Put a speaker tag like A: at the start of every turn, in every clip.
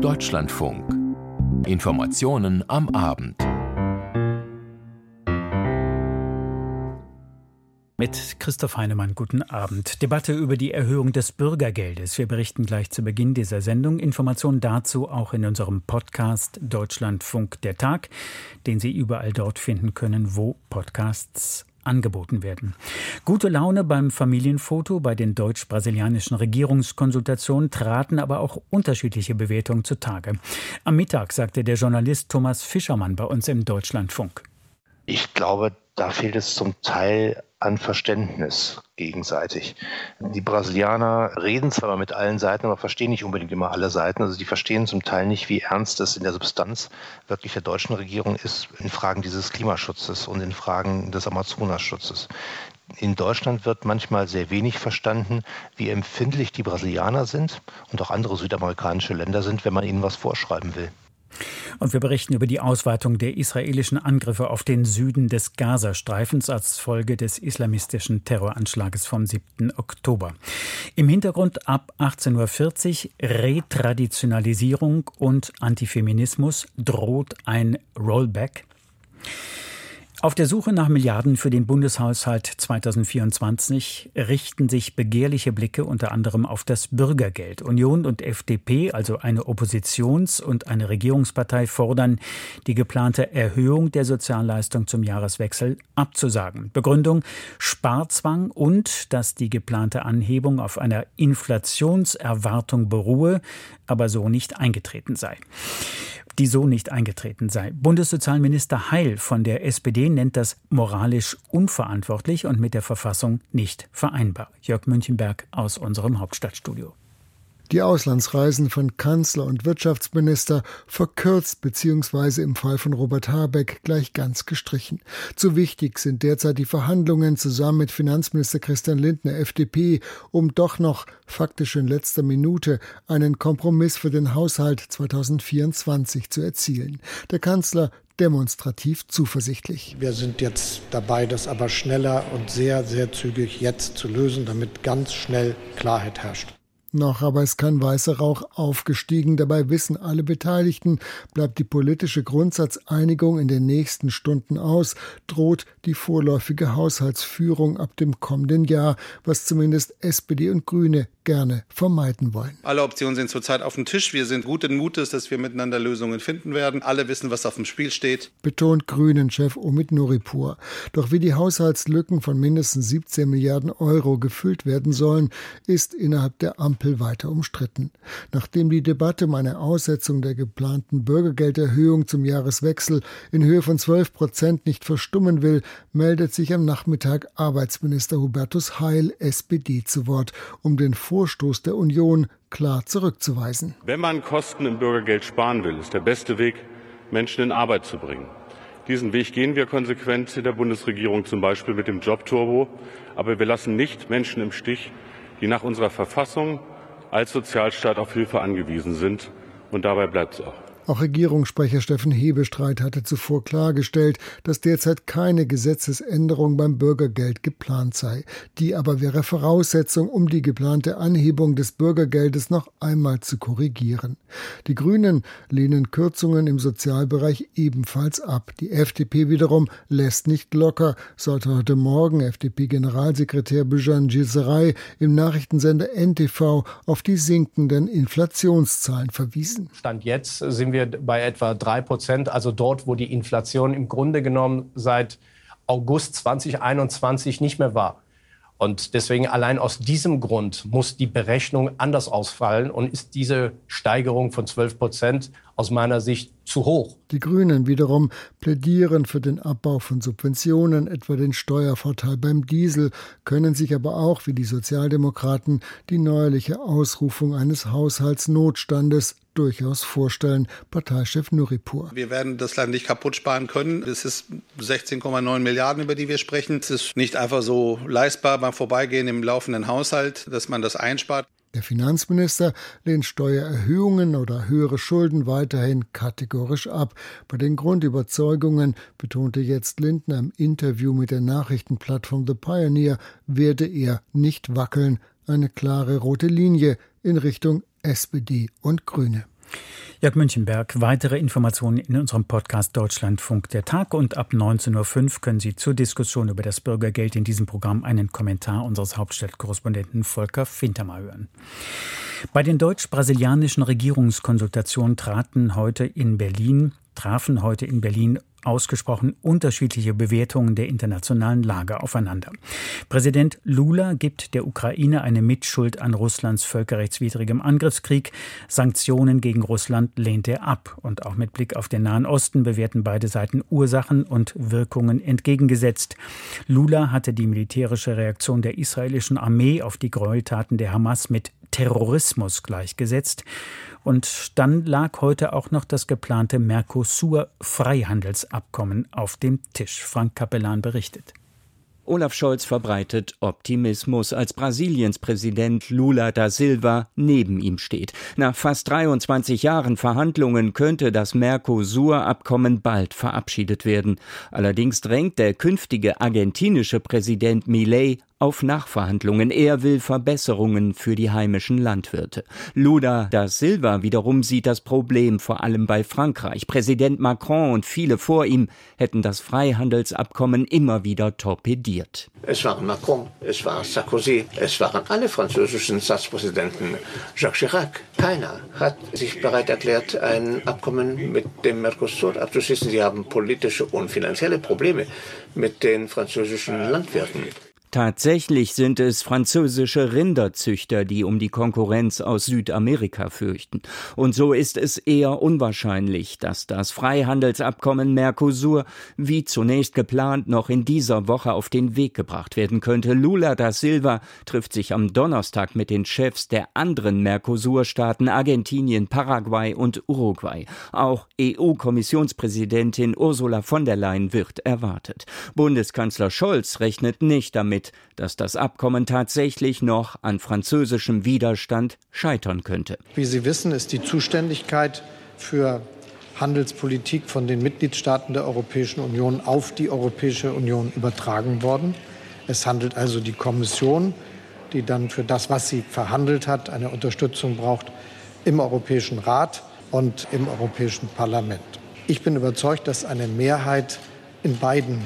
A: Deutschlandfunk. Informationen am Abend.
B: Mit Christoph Heinemann, guten Abend. Debatte über die Erhöhung des Bürgergeldes. Wir berichten gleich zu Beginn dieser Sendung. Informationen dazu auch in unserem Podcast Deutschlandfunk der Tag, den Sie überall dort finden können, wo Podcasts angeboten werden. Gute Laune beim Familienfoto bei den deutsch-brasilianischen Regierungskonsultationen traten aber auch unterschiedliche Bewertungen zutage. Am Mittag sagte der Journalist Thomas Fischermann bei uns im Deutschlandfunk.
C: Ich glaube, da fehlt es zum Teil an Verständnis gegenseitig. Die Brasilianer reden zwar mit allen Seiten, aber verstehen nicht unbedingt immer alle Seiten. Also die verstehen zum Teil nicht, wie ernst es in der Substanz wirklich der deutschen Regierung ist in Fragen dieses Klimaschutzes und in Fragen des Amazonaschutzes. In Deutschland wird manchmal sehr wenig verstanden, wie empfindlich die Brasilianer sind und auch andere südamerikanische Länder sind, wenn man ihnen was vorschreiben will.
B: Und wir berichten über die Ausweitung der israelischen Angriffe auf den Süden des Gazastreifens als Folge des islamistischen Terroranschlages vom 7. Oktober. Im Hintergrund ab 18.40 Uhr Retraditionalisierung und Antifeminismus droht ein Rollback. Auf der Suche nach Milliarden für den Bundeshaushalt 2024 richten sich begehrliche Blicke unter anderem auf das Bürgergeld. Union und FDP, also eine Oppositions- und eine Regierungspartei, fordern, die geplante Erhöhung der Sozialleistung zum Jahreswechsel abzusagen. Begründung Sparzwang und dass die geplante Anhebung auf einer Inflationserwartung beruhe, aber so nicht eingetreten sei die so nicht eingetreten sei. Bundessozialminister Heil von der SPD nennt das moralisch unverantwortlich und mit der Verfassung nicht vereinbar. Jörg Münchenberg aus unserem Hauptstadtstudio
D: die Auslandsreisen von Kanzler und Wirtschaftsminister verkürzt bzw. im Fall von Robert Habeck gleich ganz gestrichen. Zu wichtig sind derzeit die Verhandlungen zusammen mit Finanzminister Christian Lindner FDP, um doch noch faktisch in letzter Minute einen Kompromiss für den Haushalt 2024 zu erzielen. Der Kanzler demonstrativ zuversichtlich.
E: Wir sind jetzt dabei, das aber schneller und sehr, sehr zügig jetzt zu lösen, damit ganz schnell Klarheit herrscht.
D: Noch aber ist kein weißer Rauch aufgestiegen. Dabei wissen alle Beteiligten, bleibt die politische Grundsatzeinigung in den nächsten Stunden aus, droht die vorläufige Haushaltsführung ab dem kommenden Jahr, was zumindest SPD und Grüne gerne vermeiden wollen.
F: Alle Optionen sind zurzeit auf dem Tisch. Wir sind guten Mutes, dass wir miteinander Lösungen finden werden. Alle wissen, was auf dem Spiel steht.
D: Betont Grünen-Chef Omid Nuripur. Doch wie die Haushaltslücken von mindestens 17 Milliarden Euro gefüllt werden sollen, ist innerhalb der Ampel weiter umstritten. Nachdem die Debatte um eine Aussetzung der geplanten Bürgergelderhöhung zum Jahreswechsel in Höhe von 12 Prozent nicht verstummen will, meldet sich am Nachmittag Arbeitsminister Hubertus Heil, SPD, zu Wort, um den Vorstoß der Union klar zurückzuweisen.
G: Wenn man Kosten im Bürgergeld sparen will, ist der beste Weg, Menschen in Arbeit zu bringen. Diesen Weg gehen wir konsequent in der Bundesregierung, zum Beispiel mit dem Jobturbo. Aber wir lassen nicht Menschen im Stich, die nach unserer Verfassung als Sozialstaat auf Hilfe angewiesen sind. Und dabei bleibt es auch.
D: Auch Regierungssprecher Steffen Hebestreit hatte zuvor klargestellt, dass derzeit keine Gesetzesänderung beim Bürgergeld geplant sei. Die aber wäre Voraussetzung, um die geplante Anhebung des Bürgergeldes noch einmal zu korrigieren. Die Grünen lehnen Kürzungen im Sozialbereich ebenfalls ab. Die FDP wiederum lässt nicht locker, sollte heute Morgen FDP-Generalsekretär Bijan Gisserei im Nachrichtensender NTV auf die sinkenden Inflationszahlen verwiesen.
H: Stand jetzt sind wir wir bei etwa 3 Prozent, also dort, wo die Inflation im Grunde genommen seit August 2021 nicht mehr war. Und deswegen allein aus diesem Grund muss die Berechnung anders ausfallen und ist diese Steigerung von 12 Prozent aus meiner Sicht zu hoch.
D: Die Grünen wiederum plädieren für den Abbau von Subventionen, etwa den Steuervorteil beim Diesel, können sich aber auch, wie die Sozialdemokraten, die neuerliche Ausrufung eines Haushaltsnotstandes durchaus vorstellen, Parteichef Nuripur.
F: Wir werden das Land nicht kaputt sparen können. Es ist 16,9 Milliarden, über die wir sprechen. Es ist nicht einfach so leistbar beim Vorbeigehen im laufenden Haushalt, dass man das einspart.
D: Der Finanzminister lehnt Steuererhöhungen oder höhere Schulden weiterhin kategorisch ab. Bei den Grundüberzeugungen, betonte jetzt Lindner im Interview mit der Nachrichtenplattform The Pioneer, werde er nicht wackeln. Eine klare rote Linie in Richtung SPD und Grüne.
B: Jörg Münchenberg, weitere Informationen in unserem Podcast Deutschlandfunk der Tag und ab 19.05 Uhr können Sie zur Diskussion über das Bürgergeld in diesem Programm einen Kommentar unseres Hauptstadtkorrespondenten Volker Fintermer hören. Bei den deutsch-brasilianischen Regierungskonsultationen traten heute in Berlin trafen heute in Berlin ausgesprochen unterschiedliche Bewertungen der internationalen Lage aufeinander. Präsident Lula gibt der Ukraine eine Mitschuld an Russlands völkerrechtswidrigem Angriffskrieg. Sanktionen gegen Russland lehnt er ab. Und auch mit Blick auf den Nahen Osten bewerten beide Seiten Ursachen und Wirkungen entgegengesetzt. Lula hatte die militärische Reaktion der israelischen Armee auf die Gräueltaten der Hamas mit Terrorismus gleichgesetzt. Und dann lag heute auch noch das geplante Mercosur-Freihandelsabkommen auf dem Tisch. Frank Capellan berichtet.
I: Olaf Scholz verbreitet Optimismus, als Brasiliens Präsident Lula da Silva neben ihm steht. Nach fast 23 Jahren Verhandlungen könnte das Mercosur-Abkommen bald verabschiedet werden. Allerdings drängt der künftige argentinische Präsident Milei auf Nachverhandlungen. Er will Verbesserungen für die heimischen Landwirte. Lula da Silva wiederum sieht das Problem vor allem bei Frankreich. Präsident Macron und viele vor ihm hätten das Freihandelsabkommen immer wieder torpediert.
J: Es waren Macron, es war Sarkozy, es waren alle französischen Staatspräsidenten, Jacques Chirac. Keiner hat sich bereit erklärt, ein Abkommen mit dem Mercosur abzuschließen. Sie haben politische und finanzielle Probleme mit den französischen Landwirten.
I: Tatsächlich sind es französische Rinderzüchter, die um die Konkurrenz aus Südamerika fürchten. Und so ist es eher unwahrscheinlich, dass das Freihandelsabkommen Mercosur, wie zunächst geplant, noch in dieser Woche auf den Weg gebracht werden könnte. Lula da Silva trifft sich am Donnerstag mit den Chefs der anderen Mercosur-Staaten Argentinien, Paraguay und Uruguay. Auch EU-Kommissionspräsidentin Ursula von der Leyen wird erwartet. Bundeskanzler Scholz rechnet nicht damit, damit, dass das Abkommen tatsächlich noch an französischem Widerstand scheitern könnte.
E: Wie Sie wissen, ist die Zuständigkeit für Handelspolitik von den Mitgliedstaaten der Europäischen Union auf die Europäische Union übertragen worden. Es handelt also die Kommission, die dann für das, was sie verhandelt hat, eine Unterstützung braucht im Europäischen Rat und im Europäischen Parlament. Ich bin überzeugt, dass eine Mehrheit in beiden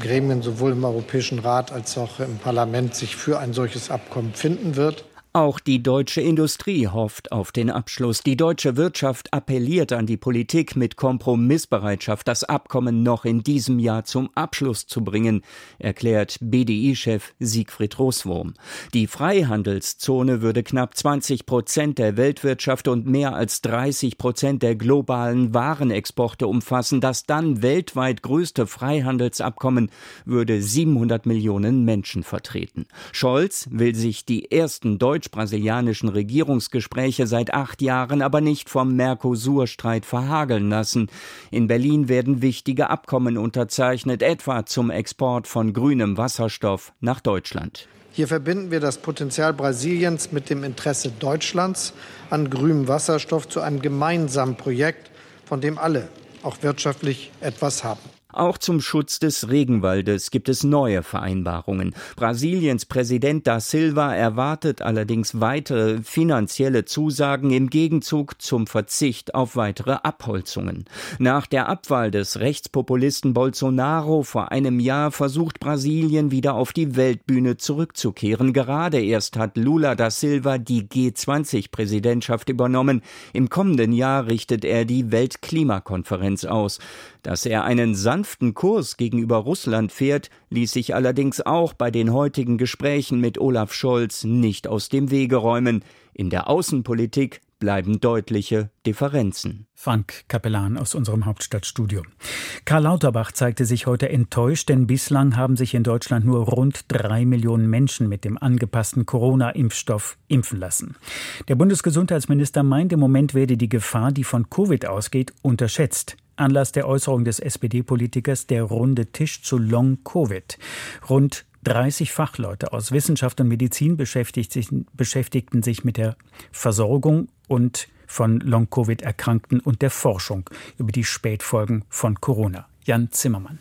E: Gremien sowohl im Europäischen Rat als auch im Parlament sich für ein solches Abkommen finden wird.
I: Auch die deutsche Industrie hofft auf den Abschluss. Die deutsche Wirtschaft appelliert an die Politik mit Kompromissbereitschaft, das Abkommen noch in diesem Jahr zum Abschluss zu bringen, erklärt BDI-Chef Siegfried Roswurm. Die Freihandelszone würde knapp 20 Prozent der Weltwirtschaft und mehr als 30 Prozent der globalen Warenexporte umfassen. Das dann weltweit größte Freihandelsabkommen würde 700 Millionen Menschen vertreten. Scholz will sich die ersten deutschen deutsch-brasilianischen Regierungsgespräche seit acht Jahren aber nicht vom Mercosur-Streit verhageln lassen. In Berlin werden wichtige Abkommen unterzeichnet, etwa zum Export von grünem Wasserstoff nach Deutschland.
E: Hier verbinden wir das Potenzial Brasiliens mit dem Interesse Deutschlands an grünem Wasserstoff zu einem gemeinsamen Projekt, von dem alle auch wirtschaftlich etwas haben.
I: Auch zum Schutz des Regenwaldes gibt es neue Vereinbarungen. Brasiliens Präsident da Silva erwartet allerdings weitere finanzielle Zusagen im Gegenzug zum Verzicht auf weitere Abholzungen. Nach der Abwahl des Rechtspopulisten Bolsonaro vor einem Jahr versucht Brasilien wieder auf die Weltbühne zurückzukehren. Gerade erst hat Lula da Silva die G20-Präsidentschaft übernommen. Im kommenden Jahr richtet er die Weltklimakonferenz aus. Dass er einen sanften Kurs gegenüber Russland fährt, ließ sich allerdings auch bei den heutigen Gesprächen mit Olaf Scholz nicht aus dem Wege räumen. In der Außenpolitik bleiben deutliche Differenzen.
B: Frank Kapellan aus unserem Hauptstadtstudio. Karl Lauterbach zeigte sich heute enttäuscht, denn bislang haben sich in Deutschland nur rund drei Millionen Menschen mit dem angepassten Corona-Impfstoff impfen lassen. Der Bundesgesundheitsminister meint, im Moment werde die Gefahr, die von Covid ausgeht, unterschätzt. Anlass der Äußerung des SPD-Politikers der runde Tisch zu Long-Covid. Rund 30 Fachleute aus Wissenschaft und Medizin beschäftigten sich mit der Versorgung und von Long-Covid-Erkrankten und der Forschung über die Spätfolgen von Corona. Jan Zimmermann.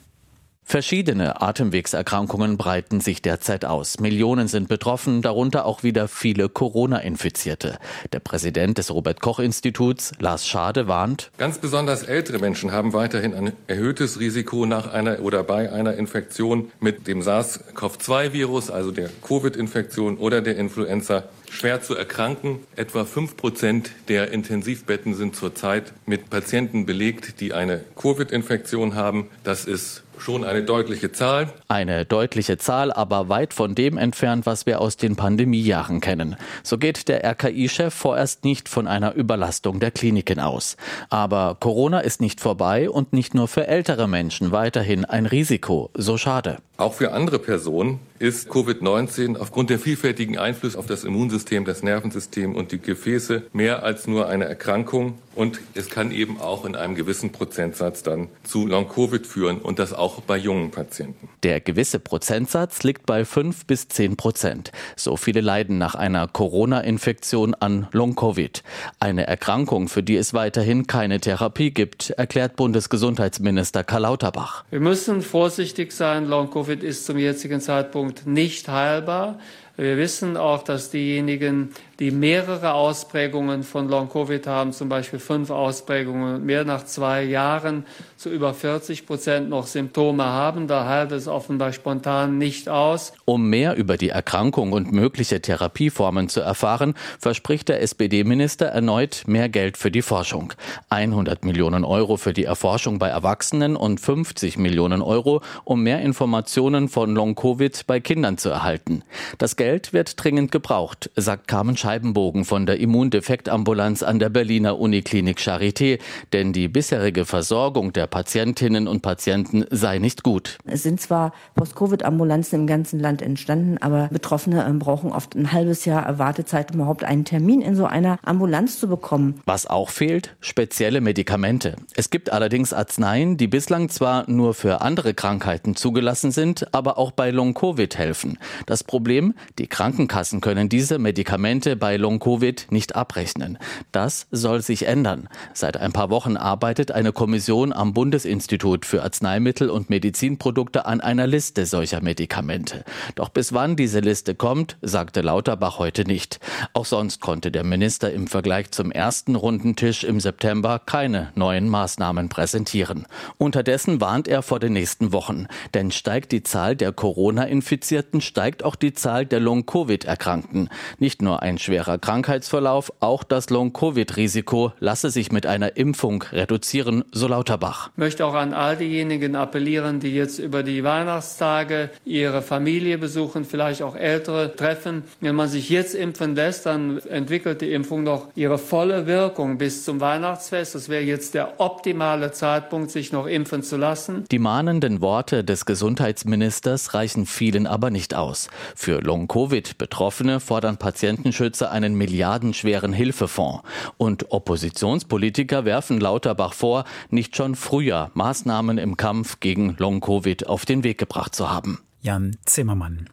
K: Verschiedene Atemwegserkrankungen breiten sich derzeit aus. Millionen sind betroffen, darunter auch wieder viele Corona-Infizierte. Der Präsident des Robert Koch Instituts, Lars Schade, warnt,
L: ganz besonders ältere Menschen haben weiterhin ein erhöhtes Risiko nach einer oder bei einer Infektion mit dem SARS-CoV-2-Virus, also der Covid-Infektion oder der Influenza schwer zu erkranken. Etwa fünf Prozent der Intensivbetten sind zurzeit mit Patienten belegt, die eine Covid-Infektion haben. Das ist schon eine deutliche Zahl.
K: Eine deutliche Zahl, aber weit von dem entfernt, was wir aus den Pandemiejahren kennen. So geht der RKI-Chef vorerst nicht von einer Überlastung der Kliniken aus. Aber Corona ist nicht vorbei und nicht nur für ältere Menschen weiterhin ein Risiko. So schade.
L: Auch für andere Personen ist Covid-19 aufgrund der vielfältigen Einflüsse auf das Immunsystem, das Nervensystem und die Gefäße mehr als nur eine Erkrankung. Und es kann eben auch in einem gewissen Prozentsatz dann zu Long-Covid führen und das auch bei jungen Patienten.
K: Der gewisse Prozentsatz liegt bei 5 bis 10 Prozent. So viele leiden nach einer Corona-Infektion an Long-Covid. Eine Erkrankung, für die es weiterhin keine Therapie gibt, erklärt Bundesgesundheitsminister Karl Lauterbach.
M: Wir müssen vorsichtig sein. Long-Covid ist zum jetzigen Zeitpunkt nicht heilbar. Wir wissen auch, dass diejenigen, die mehrere Ausprägungen von Long-Covid haben, zum Beispiel fünf Ausprägungen, mehr nach zwei Jahren zu über 40 Prozent noch Symptome haben. Da heilt es offenbar spontan nicht aus.
K: Um mehr über die Erkrankung und mögliche Therapieformen zu erfahren, verspricht der SPD-Minister erneut mehr Geld für die Forschung. 100 Millionen Euro für die Erforschung bei Erwachsenen und 50 Millionen Euro, um mehr Informationen von Long-Covid bei Kindern zu erhalten. Das Geld wird dringend gebraucht, sagt Carmen Scheibenbogen von der Immundefektambulanz an der Berliner Uniklinik Charité, denn die bisherige Versorgung der Patientinnen und Patienten sei nicht gut.
N: Es sind zwar Post-Covid-Ambulanzen im ganzen Land entstanden, aber Betroffene ähm, brauchen oft ein halbes Jahr Wartezeit, um überhaupt einen Termin in so einer Ambulanz zu bekommen.
K: Was auch fehlt, spezielle Medikamente. Es gibt allerdings Arzneien, die bislang zwar nur für andere Krankheiten zugelassen sind, aber auch bei Long-Covid helfen. Das Problem, die Krankenkassen können diese Medikamente bei Long-Covid nicht abrechnen. Das soll sich ändern. Seit ein paar Wochen arbeitet eine Kommission am Bundesinstitut für Arzneimittel und Medizinprodukte an einer Liste solcher Medikamente. Doch bis wann diese Liste kommt, sagte Lauterbach heute nicht. Auch sonst konnte der Minister im Vergleich zum ersten Rundentisch im September keine neuen Maßnahmen präsentieren. Unterdessen warnt er vor den nächsten Wochen. Denn steigt die Zahl der Corona-Infizierten, steigt auch die Zahl der Long-Covid-Erkrankten. Nicht nur ein schwerer Krankheitsverlauf, auch das Long-Covid-Risiko lasse sich mit einer Impfung reduzieren, so Lauterbach.
M: Ich möchte auch an all diejenigen appellieren, die jetzt über die Weihnachtstage ihre Familie besuchen, vielleicht auch Ältere treffen. Wenn man sich jetzt impfen lässt, dann entwickelt die Impfung noch ihre volle Wirkung bis zum Weihnachtsfest. Das wäre jetzt der optimale Zeitpunkt, sich noch impfen zu lassen.
K: Die mahnenden Worte des Gesundheitsministers reichen vielen aber nicht aus. Für Long-Covid-Betroffene fordern Patientenschützer einen milliardenschweren Hilfefonds. Und Oppositionspolitiker werfen Lauterbach vor, nicht schon früher Maßnahmen im Kampf gegen Long-Covid auf den Weg gebracht zu haben.
B: Jan Zimmermann.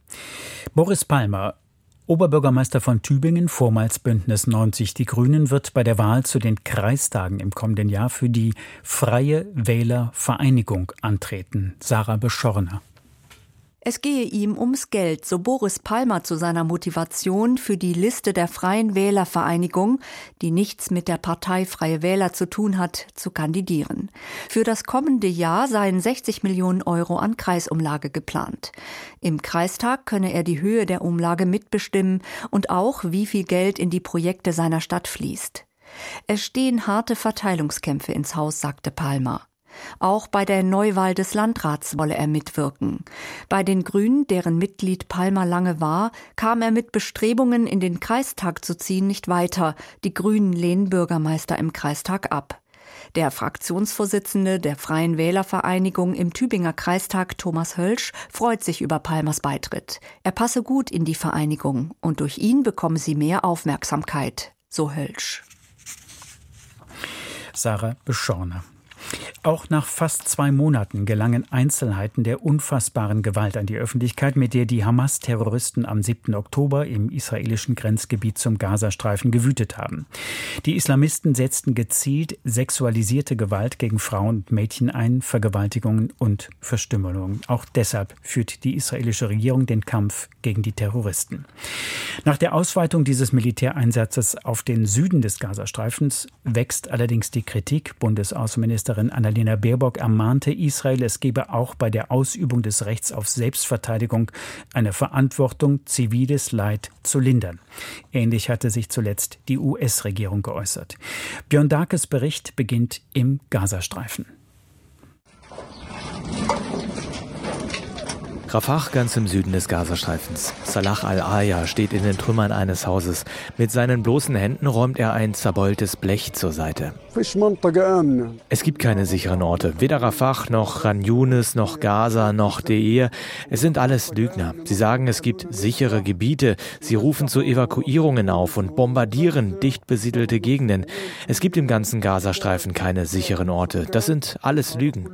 B: Boris Palmer, Oberbürgermeister von Tübingen, vormals Bündnis 90 Die Grünen, wird bei der Wahl zu den Kreistagen im kommenden Jahr für die Freie Wähler Vereinigung antreten. Sarah Beschorner.
O: Es gehe ihm ums Geld, so Boris Palmer zu seiner Motivation für die Liste der Freien Wählervereinigung, die nichts mit der Partei Freie Wähler zu tun hat, zu kandidieren. Für das kommende Jahr seien 60 Millionen Euro an Kreisumlage geplant. Im Kreistag könne er die Höhe der Umlage mitbestimmen und auch, wie viel Geld in die Projekte seiner Stadt fließt. Es stehen harte Verteilungskämpfe ins Haus, sagte Palmer. Auch bei der Neuwahl des Landrats wolle er mitwirken. Bei den Grünen, deren Mitglied Palmer lange war, kam er mit Bestrebungen, in den Kreistag zu ziehen, nicht weiter. Die Grünen lehnen Bürgermeister im Kreistag ab. Der Fraktionsvorsitzende der Freien Wählervereinigung im Tübinger Kreistag, Thomas Hölsch, freut sich über Palmers Beitritt. Er passe gut in die Vereinigung und durch ihn bekomme sie mehr Aufmerksamkeit, so Hölsch.
B: Sarah Beschorner. Auch nach fast zwei Monaten gelangen Einzelheiten der unfassbaren Gewalt an die Öffentlichkeit, mit der die Hamas-Terroristen am 7. Oktober im israelischen Grenzgebiet zum Gazastreifen gewütet haben. Die Islamisten setzten gezielt sexualisierte Gewalt gegen Frauen und Mädchen ein, Vergewaltigungen und Verstümmelungen. Auch deshalb führt die israelische Regierung den Kampf gegen die Terroristen. Nach der Ausweitung dieses Militäreinsatzes auf den Süden des Gazastreifens wächst allerdings die Kritik. Bundesaußenministerin Anna Annalena Baerbock ermahnte Israel, es gebe auch bei der Ausübung des Rechts auf Selbstverteidigung eine Verantwortung, ziviles Leid zu lindern. Ähnlich hatte sich zuletzt die US-Regierung geäußert. Björn Darkes Bericht beginnt im Gazastreifen.
P: Rafah ganz im Süden des Gazastreifens. Salah al-Aya steht in den Trümmern eines Hauses. Mit seinen bloßen Händen räumt er ein zerbeultes Blech zur Seite. Es gibt keine sicheren Orte. Weder Rafah noch Ran Yunis noch Gaza noch Deir. Es sind alles Lügner. Sie sagen, es gibt sichere Gebiete. Sie rufen zu Evakuierungen auf und bombardieren dicht besiedelte Gegenden. Es gibt im ganzen Gazastreifen keine sicheren Orte. Das sind alles Lügen.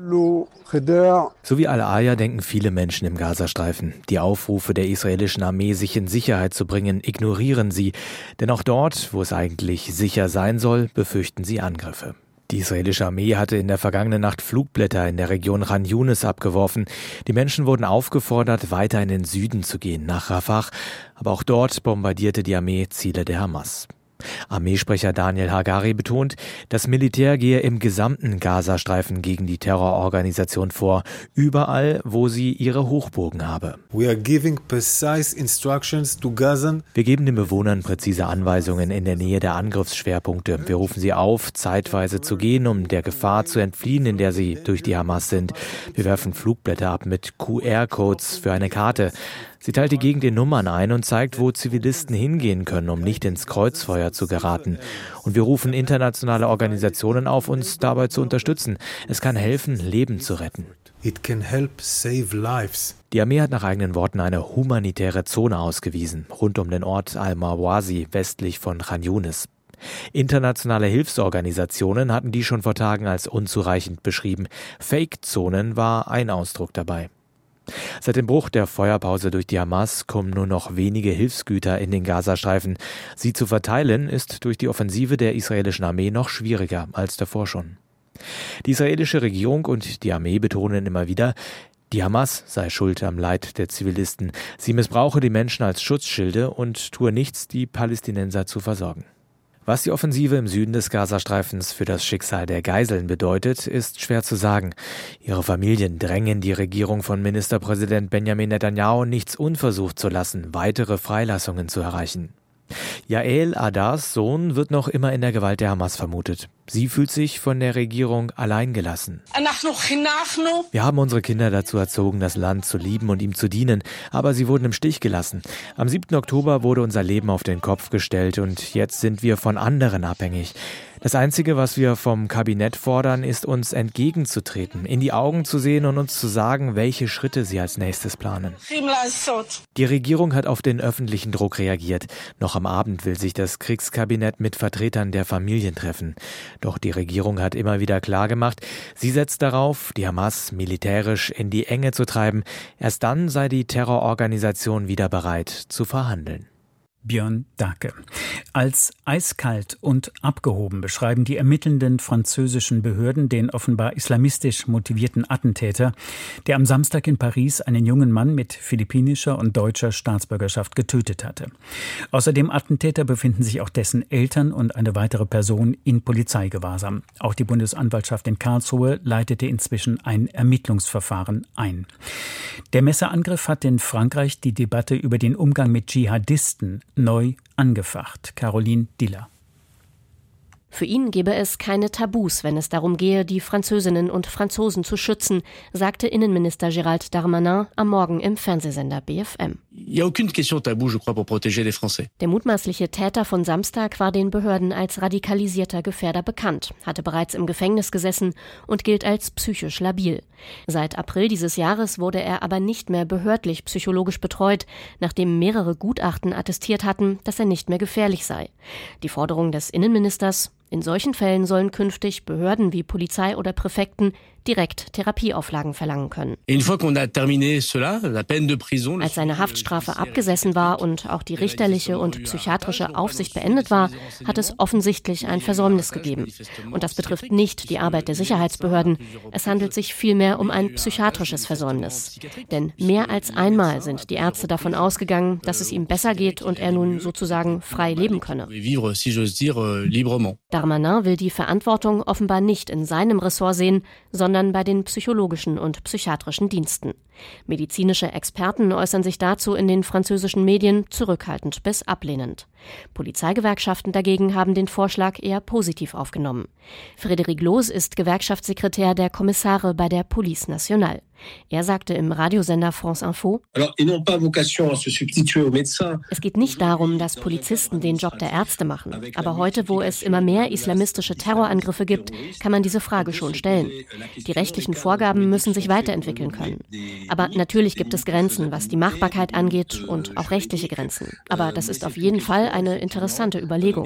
P: So wie Al-Aya denken viele Menschen im Gazastreifen. Die Aufrufe der israelischen Armee, sich in Sicherheit zu bringen, ignorieren sie. Denn auch dort, wo es eigentlich sicher sein soll, befürchten sie Angriffe. Die israelische Armee hatte in der vergangenen Nacht Flugblätter in der Region Ran Yunis abgeworfen. Die Menschen wurden aufgefordert, weiter in den Süden zu gehen, nach Rafah. Aber auch dort bombardierte die Armee Ziele der Hamas. Armeesprecher Daniel Hagari betont, das Militär gehe im gesamten Gazastreifen gegen die Terrororganisation vor, überall, wo sie ihre Hochburgen habe. Wir geben den Bewohnern präzise Anweisungen in der Nähe der Angriffsschwerpunkte. Wir rufen sie auf, zeitweise zu gehen, um der Gefahr zu entfliehen, in der sie durch die Hamas sind. Wir werfen Flugblätter ab mit QR-Codes für eine Karte. Sie teilt die Gegend in Nummern ein und zeigt, wo Zivilisten hingehen können, um nicht ins Kreuzfeuer zu geraten. Und wir rufen internationale Organisationen auf, uns dabei zu unterstützen. Es kann helfen, Leben zu retten. Die Armee hat nach eigenen Worten eine humanitäre Zone ausgewiesen, rund um den Ort Al-Mawasi westlich von Khan Yunis. Internationale Hilfsorganisationen hatten die schon vor Tagen als unzureichend beschrieben. Fake-Zonen war ein Ausdruck dabei. Seit dem Bruch der Feuerpause durch die Hamas kommen nur noch wenige Hilfsgüter in den Gazastreifen. Sie zu verteilen ist durch die Offensive der israelischen Armee noch schwieriger als davor schon. Die israelische Regierung und die Armee betonen immer wieder, die Hamas sei schuld am Leid der Zivilisten. Sie missbrauche die Menschen als Schutzschilde und tue nichts, die Palästinenser zu versorgen. Was die Offensive im Süden des Gazastreifens für das Schicksal der Geiseln bedeutet, ist schwer zu sagen. Ihre Familien drängen die Regierung von Ministerpräsident Benjamin Netanyahu nichts unversucht zu lassen, weitere Freilassungen zu erreichen. Yael Adars Sohn wird noch immer in der Gewalt der Hamas vermutet. Sie fühlt sich von der Regierung alleingelassen. Wir haben unsere Kinder dazu erzogen, das Land zu lieben und ihm zu dienen, aber sie wurden im Stich gelassen. Am 7. Oktober wurde unser Leben auf den Kopf gestellt und jetzt sind wir von anderen abhängig. Das Einzige, was wir vom Kabinett fordern, ist uns entgegenzutreten, in die Augen zu sehen und uns zu sagen, welche Schritte sie als nächstes planen. Die Regierung hat auf den öffentlichen Druck reagiert. Noch am Abend will sich das Kriegskabinett mit Vertretern der Familien treffen. Doch die Regierung hat immer wieder klargemacht, sie setzt darauf, die Hamas militärisch in die Enge zu treiben. Erst dann sei die Terrororganisation wieder bereit zu verhandeln.
B: Björn Dake. Als eiskalt und abgehoben beschreiben die ermittelnden französischen Behörden den offenbar islamistisch motivierten Attentäter, der am Samstag in Paris einen jungen Mann mit philippinischer und deutscher Staatsbürgerschaft getötet hatte. Außer dem Attentäter befinden sich auch dessen Eltern und eine weitere Person in Polizeigewahrsam. Auch die Bundesanwaltschaft in Karlsruhe leitete inzwischen ein Ermittlungsverfahren ein. Der Messerangriff hat in Frankreich die Debatte über den Umgang mit Dschihadisten neu angefacht. Caroline Diller.
Q: Für ihn gebe es keine Tabus, wenn es darum gehe, die Französinnen und Franzosen zu schützen, sagte Innenminister Gérald Darmanin am Morgen im Fernsehsender BFM. Der mutmaßliche Täter von Samstag war den Behörden als radikalisierter Gefährder bekannt, hatte bereits im Gefängnis gesessen und gilt als psychisch labil. Seit April dieses Jahres wurde er aber nicht mehr behördlich psychologisch betreut, nachdem mehrere Gutachten attestiert hatten, dass er nicht mehr gefährlich sei. Die Forderung des Innenministers, in solchen Fällen sollen künftig Behörden wie Polizei oder Präfekten direkt Therapieauflagen verlangen können. Als seine Haftstrafe abgesessen war und auch die richterliche und psychiatrische Aufsicht beendet war, hat es offensichtlich ein Versäumnis gegeben. Und das betrifft nicht die Arbeit der Sicherheitsbehörden. Es handelt sich vielmehr um ein psychiatrisches Versäumnis. Denn mehr als einmal sind die Ärzte davon ausgegangen, dass es ihm besser geht und er nun sozusagen frei leben könne. Darmanin will die Verantwortung offenbar nicht in seinem Ressort sehen, sondern bei den psychologischen und psychiatrischen Diensten. Medizinische Experten äußern sich dazu in den französischen Medien zurückhaltend bis ablehnend. Polizeigewerkschaften dagegen haben den Vorschlag eher positiv aufgenommen. Frédéric Loos ist Gewerkschaftssekretär der Kommissare bei der Police Nationale. Er sagte im Radiosender France Info, es geht nicht darum, dass Polizisten den Job der Ärzte machen. Aber heute, wo es immer mehr islamistische Terrorangriffe gibt, kann man diese Frage schon stellen. Die rechtlichen Vorgaben müssen sich weiterentwickeln können. Aber natürlich gibt es Grenzen, was die Machbarkeit angeht und auch rechtliche Grenzen. Aber das ist auf jeden Fall eine interessante Überlegung.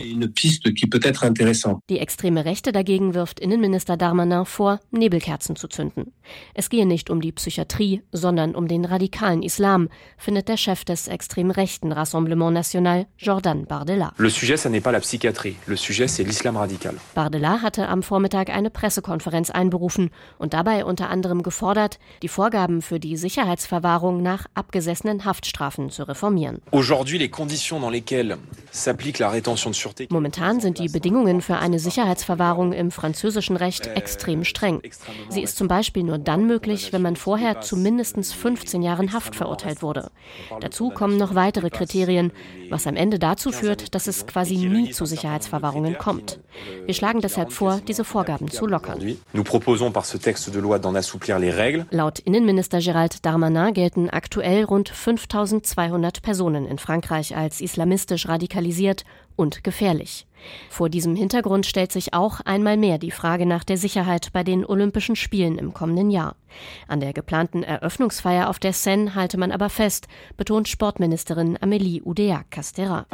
Q: Die extreme Rechte dagegen wirft Innenminister Darmanin vor, Nebelkerzen zu zünden. Es gehe nicht um die Psychiatrie, sondern um den radikalen Islam, findet der Chef des extrem rechten Rassemblement National, Jordan Bardella.
R: Le sujet, ce n'est pas la psychiatrie. Le sujet, c'est l'islam radical.
Q: Bardella hatte am Vormittag eine Pressekonferenz einberufen und dabei unter anderem gefordert, die Vorgaben für die Sicherheitsverwahrung nach abgesessenen Haftstrafen zu reformieren. Momentan sind die Bedingungen für eine Sicherheitsverwahrung im französischen Recht extrem streng. Sie ist zum Beispiel nur dann möglich, wenn man vorher zu mindestens 15 Jahren Haft verurteilt wurde. Dazu kommen noch weitere Kriterien, was am Ende dazu führt, dass es quasi nie zu Sicherheitsverwahrungen kommt. Wir schlagen deshalb vor, diese Vorgaben zu lockern. Laut Innenminister Gérald Darmanin gelten aktuell rund 5200 Personen in Frankreich als islamistisch radikalisiert und gefährlich. Vor diesem Hintergrund stellt sich auch einmal mehr die Frage nach der Sicherheit bei den Olympischen Spielen im kommenden Jahr. An der geplanten Eröffnungsfeier auf der Seine halte man aber fest, betont Sportministerin Amélie Oudéa-Castéra.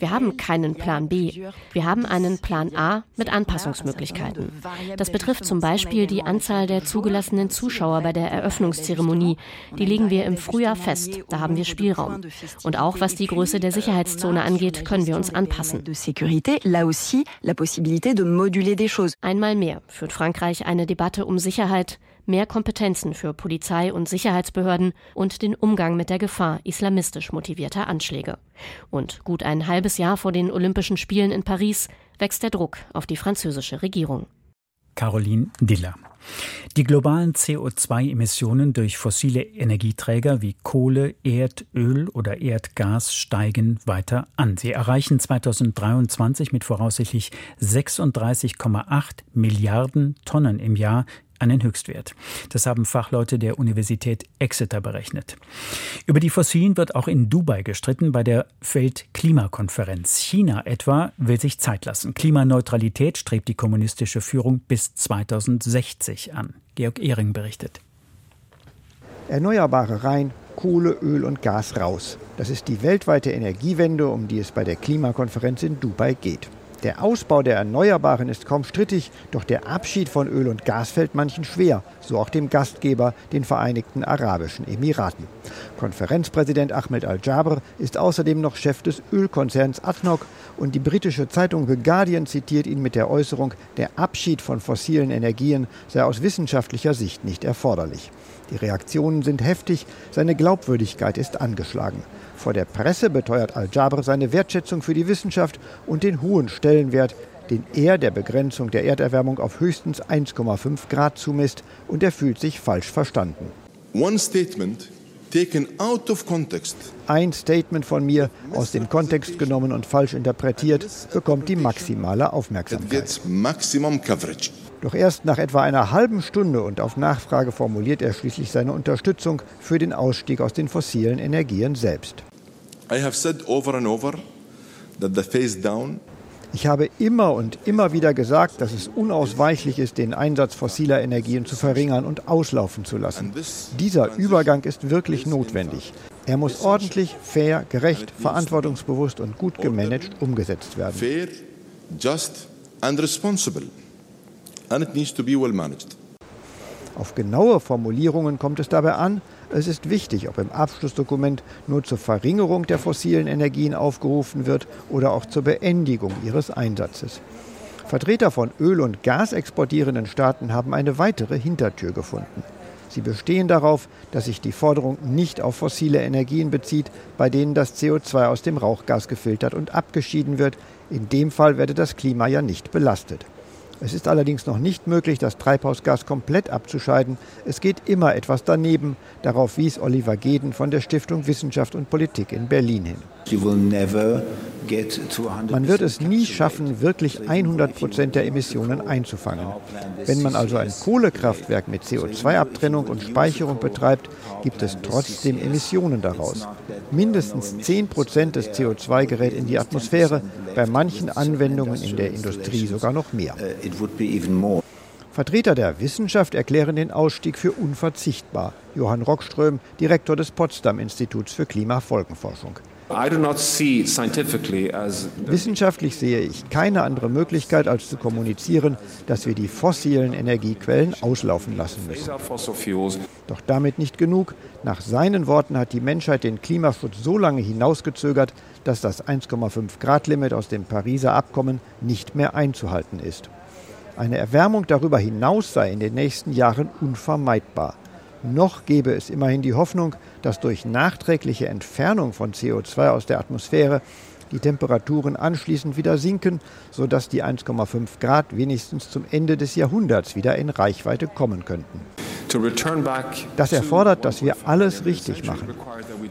Q: Wir haben keinen Plan B. Wir haben einen Plan A mit Anpassungsmöglichkeiten. Das betrifft zum Beispiel die Anzahl der zugelassenen Zuschauer bei der Eröffnungszeremonie. Die legen wir im Frühjahr fest. Da haben wir Spielraum. Und auch was die Größe der Sicherheitszone angeht, können wir uns anpassen. Einmal mehr führt Frankreich eine Debatte um Sicherheit, mehr Kompetenzen für Polizei und Sicherheitsbehörden und den Umgang mit der Gefahr islamistisch motivierter Anschläge. Und gut ein halbes Jahr vor den Olympischen Spielen in Paris wächst der Druck auf die französische Regierung.
B: Caroline Diller. Die globalen CO2-Emissionen durch fossile Energieträger wie Kohle, Erdöl oder Erdgas steigen weiter an. Sie erreichen 2023 mit voraussichtlich 36,8 Milliarden Tonnen im Jahr einen Höchstwert. Das haben Fachleute der Universität Exeter berechnet. Über die Fossilen wird auch in Dubai gestritten bei der Weltklimakonferenz. China etwa will sich Zeit lassen. Klimaneutralität strebt die kommunistische Führung bis 2060 an. Georg Ehring berichtet.
S: Erneuerbare rein, Kohle, Öl und Gas raus. Das ist die weltweite Energiewende, um die es bei der Klimakonferenz in Dubai geht. Der Ausbau der Erneuerbaren ist kaum strittig, doch der Abschied von Öl und Gas fällt manchen schwer, so auch dem Gastgeber, den Vereinigten Arabischen Emiraten. Konferenzpräsident Ahmed Al-Jabr ist außerdem noch Chef des Ölkonzerns ADNOC und die britische Zeitung The Guardian zitiert ihn mit der Äußerung, der Abschied von fossilen Energien sei aus wissenschaftlicher Sicht nicht erforderlich. Die Reaktionen sind heftig, seine Glaubwürdigkeit ist angeschlagen. Vor der Presse beteuert Al-Jabr seine Wertschätzung für die Wissenschaft und den hohen Stellenwert, den er der Begrenzung der Erderwärmung auf höchstens 1,5 Grad zumisst, und er fühlt sich falsch verstanden.
T: One statement
S: Ein Statement von mir, aus dem Kontext genommen und falsch interpretiert, bekommt die maximale Aufmerksamkeit. Doch erst nach etwa einer halben Stunde und auf Nachfrage formuliert er schließlich seine Unterstützung für den Ausstieg aus den fossilen Energien selbst. Ich habe immer und immer wieder gesagt, dass es unausweichlich ist, den Einsatz fossiler Energien zu verringern und auslaufen zu lassen. Dieser Übergang ist wirklich notwendig. Er muss ordentlich, fair, gerecht, verantwortungsbewusst und gut gemanagt umgesetzt werden. Fair, just and responsible and it needs to be well managed. Auf genaue Formulierungen kommt es dabei an. Es ist wichtig, ob im Abschlussdokument nur zur Verringerung der fossilen Energien aufgerufen wird oder auch zur Beendigung ihres Einsatzes. Vertreter von Öl- und Gas exportierenden Staaten haben eine weitere Hintertür gefunden. Sie bestehen darauf, dass sich die Forderung nicht auf fossile Energien bezieht, bei denen das CO2 aus dem Rauchgas gefiltert und abgeschieden wird. In dem Fall werde das Klima ja nicht belastet. Es ist allerdings noch nicht möglich, das Treibhausgas komplett abzuscheiden. Es geht immer etwas daneben. Darauf wies Oliver Geden von der Stiftung Wissenschaft und Politik in Berlin hin. Man wird es nie schaffen, wirklich 100 Prozent der Emissionen einzufangen. Wenn man also ein Kohlekraftwerk mit CO2-Abtrennung und Speicherung betreibt, gibt es trotzdem Emissionen daraus. Mindestens 10 Prozent des CO2 gerät in die Atmosphäre, bei manchen Anwendungen in der Industrie sogar noch mehr. Vertreter der Wissenschaft erklären den Ausstieg für unverzichtbar. Johann Rockström, Direktor des Potsdam Instituts für Klimafolgenforschung. Wissenschaftlich sehe ich keine andere Möglichkeit, als zu kommunizieren, dass wir die fossilen Energiequellen auslaufen lassen müssen. Doch damit nicht genug. Nach seinen Worten hat die Menschheit den Klimaschutz so lange hinausgezögert, dass das 1,5 Grad Limit aus dem Pariser Abkommen nicht mehr einzuhalten ist. Eine Erwärmung darüber hinaus sei in den nächsten Jahren unvermeidbar. Noch gäbe es immerhin die Hoffnung, dass durch nachträgliche Entfernung von CO2 aus der Atmosphäre die Temperaturen anschließend wieder sinken, sodass die 1,5 Grad wenigstens zum Ende des Jahrhunderts wieder in Reichweite kommen könnten. Das erfordert, dass wir alles richtig machen.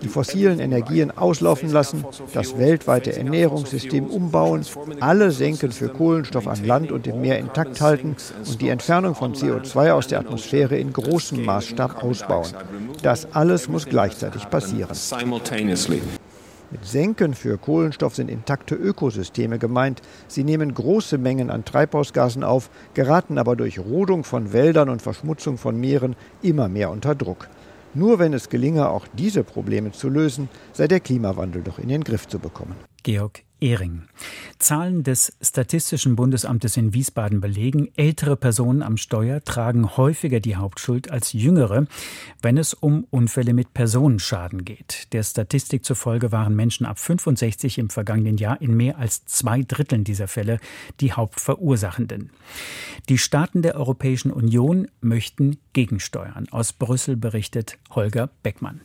S: Die fossilen Energien auslaufen lassen, das weltweite Ernährungssystem umbauen, alle Senken für Kohlenstoff an Land und im Meer intakt halten und die Entfernung von CO2 aus der Atmosphäre in großem Maßstab ausbauen. Das alles muss gleichzeitig passieren. Mit Senken für Kohlenstoff sind intakte Ökosysteme gemeint. Sie nehmen große Mengen an Treibhausgasen auf, geraten aber durch Rodung von Wäldern und Verschmutzung von Meeren immer mehr unter Druck. Nur wenn es gelinge, auch diese Probleme zu lösen, sei der Klimawandel doch in den Griff zu bekommen.
B: Georg Ehring. Zahlen des Statistischen Bundesamtes in Wiesbaden belegen, ältere Personen am Steuer tragen häufiger die Hauptschuld als jüngere, wenn es um Unfälle mit Personenschaden geht. Der Statistik zufolge waren Menschen ab 65 im vergangenen Jahr in mehr als zwei Dritteln dieser Fälle die Hauptverursachenden. Die Staaten der Europäischen Union möchten gegensteuern. Aus Brüssel berichtet Holger Beckmann.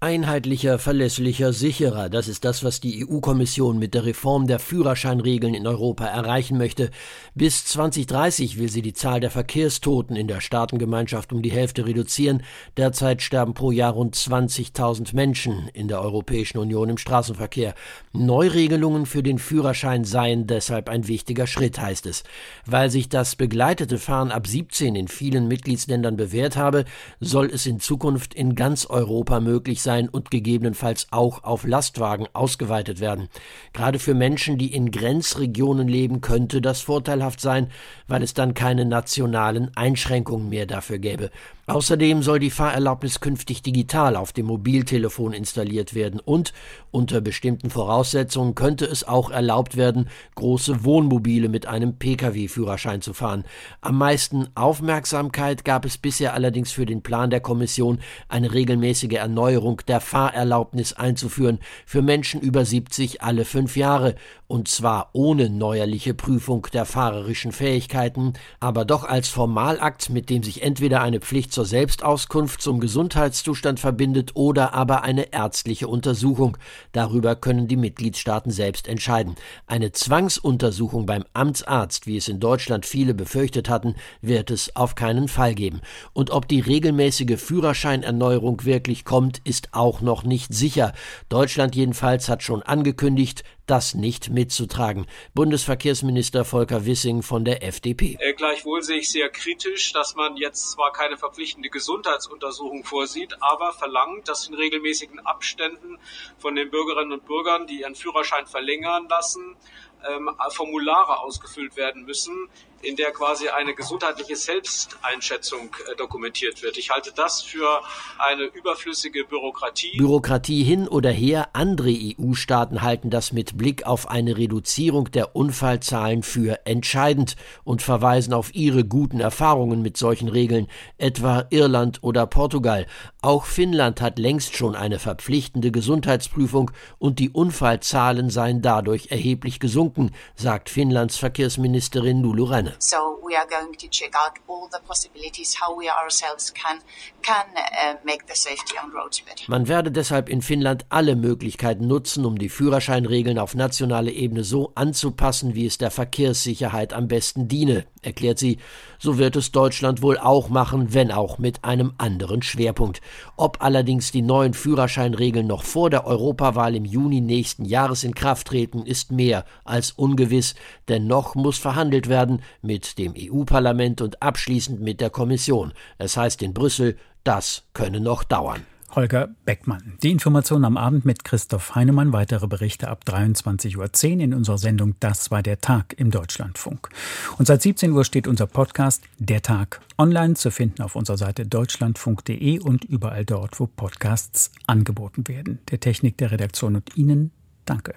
T: Einheitlicher, verlässlicher, sicherer, das ist das, was die EU-Kommission mit der Reform der Führerscheinregeln in Europa erreichen möchte. Bis 2030 will sie die Zahl der Verkehrstoten in der Staatengemeinschaft um die Hälfte reduzieren. Derzeit sterben pro Jahr rund 20.000 Menschen in der Europäischen Union im Straßenverkehr. Neuregelungen für den Führerschein seien deshalb ein wichtiger Schritt, heißt es. Weil sich das begleitete Fahren ab 17 in vielen Mitgliedsländern bewährt habe, soll es in Zukunft in ganz Europa möglich sein, sein und gegebenenfalls auch auf Lastwagen ausgeweitet werden. Gerade für Menschen, die in Grenzregionen leben, könnte das vorteilhaft sein, weil es dann keine nationalen Einschränkungen mehr dafür gäbe. Außerdem soll die Fahrerlaubnis künftig digital auf dem Mobiltelefon installiert werden und unter bestimmten Voraussetzungen könnte es auch erlaubt werden, große Wohnmobile mit einem Pkw-Führerschein zu fahren. Am meisten Aufmerksamkeit gab es bisher allerdings für den Plan der Kommission, eine regelmäßige Erneuerung der Fahrerlaubnis einzuführen für Menschen über 70 alle fünf Jahre und zwar ohne neuerliche Prüfung der fahrerischen Fähigkeiten, aber doch als Formalakt, mit dem sich entweder eine Pflicht zur Selbstauskunft zum Gesundheitszustand verbindet oder aber eine ärztliche Untersuchung. Darüber können die Mitgliedstaaten selbst entscheiden. Eine Zwangsuntersuchung beim Amtsarzt, wie es in Deutschland viele befürchtet hatten, wird es auf keinen Fall geben. Und ob die regelmäßige Führerscheinerneuerung wirklich kommt, ist auch noch nicht sicher. Deutschland jedenfalls hat schon angekündigt, das nicht mitzutragen. Bundesverkehrsminister Volker Wissing von der FDP.
U: Äh, gleichwohl sehe ich sehr kritisch, dass man jetzt zwar keine verpflichtende Gesundheitsuntersuchung vorsieht, aber verlangt, dass in regelmäßigen Abständen von den Bürgerinnen und Bürgern, die ihren Führerschein verlängern lassen, ähm, Formulare ausgefüllt werden müssen, in der quasi eine gesundheitliche Selbsteinschätzung äh, dokumentiert wird. Ich halte das für eine überflüssige Bürokratie.
T: Bürokratie hin oder her, andere EU-Staaten halten das mit Blick auf eine Reduzierung der Unfallzahlen für entscheidend und verweisen auf ihre guten Erfahrungen mit solchen Regeln, etwa Irland oder Portugal. Auch Finnland hat längst schon eine verpflichtende Gesundheitsprüfung und die Unfallzahlen seien dadurch erheblich gesunken, sagt Finnlands Verkehrsministerin Lulu Renner. So we are going to check out all the possibilities how we ourselves can can uh, make the safety on roads better. Man werde deshalb in Finnland alle Möglichkeiten nutzen, um die Führerscheinregeln auf nationaler Ebene so anzupassen, wie es der Verkehrssicherheit am besten diene, erklärt sie. So wird es Deutschland wohl auch machen, wenn auch mit einem anderen Schwerpunkt. Ob allerdings die neuen Führerscheinregeln noch vor der Europawahl im Juni nächsten Jahres in Kraft treten, ist mehr als ungewiss, denn noch muss verhandelt werden mit dem EU-Parlament und abschließend mit der Kommission. Es heißt in Brüssel, das könne noch dauern.
B: Holger Beckmann. Die Information am Abend mit Christoph Heinemann. Weitere Berichte ab 23.10 Uhr in unserer Sendung Das war der Tag im Deutschlandfunk. Und seit 17 Uhr steht unser Podcast Der Tag online zu finden auf unserer Seite deutschlandfunk.de und überall dort, wo Podcasts angeboten werden. Der Technik der Redaktion und Ihnen danke.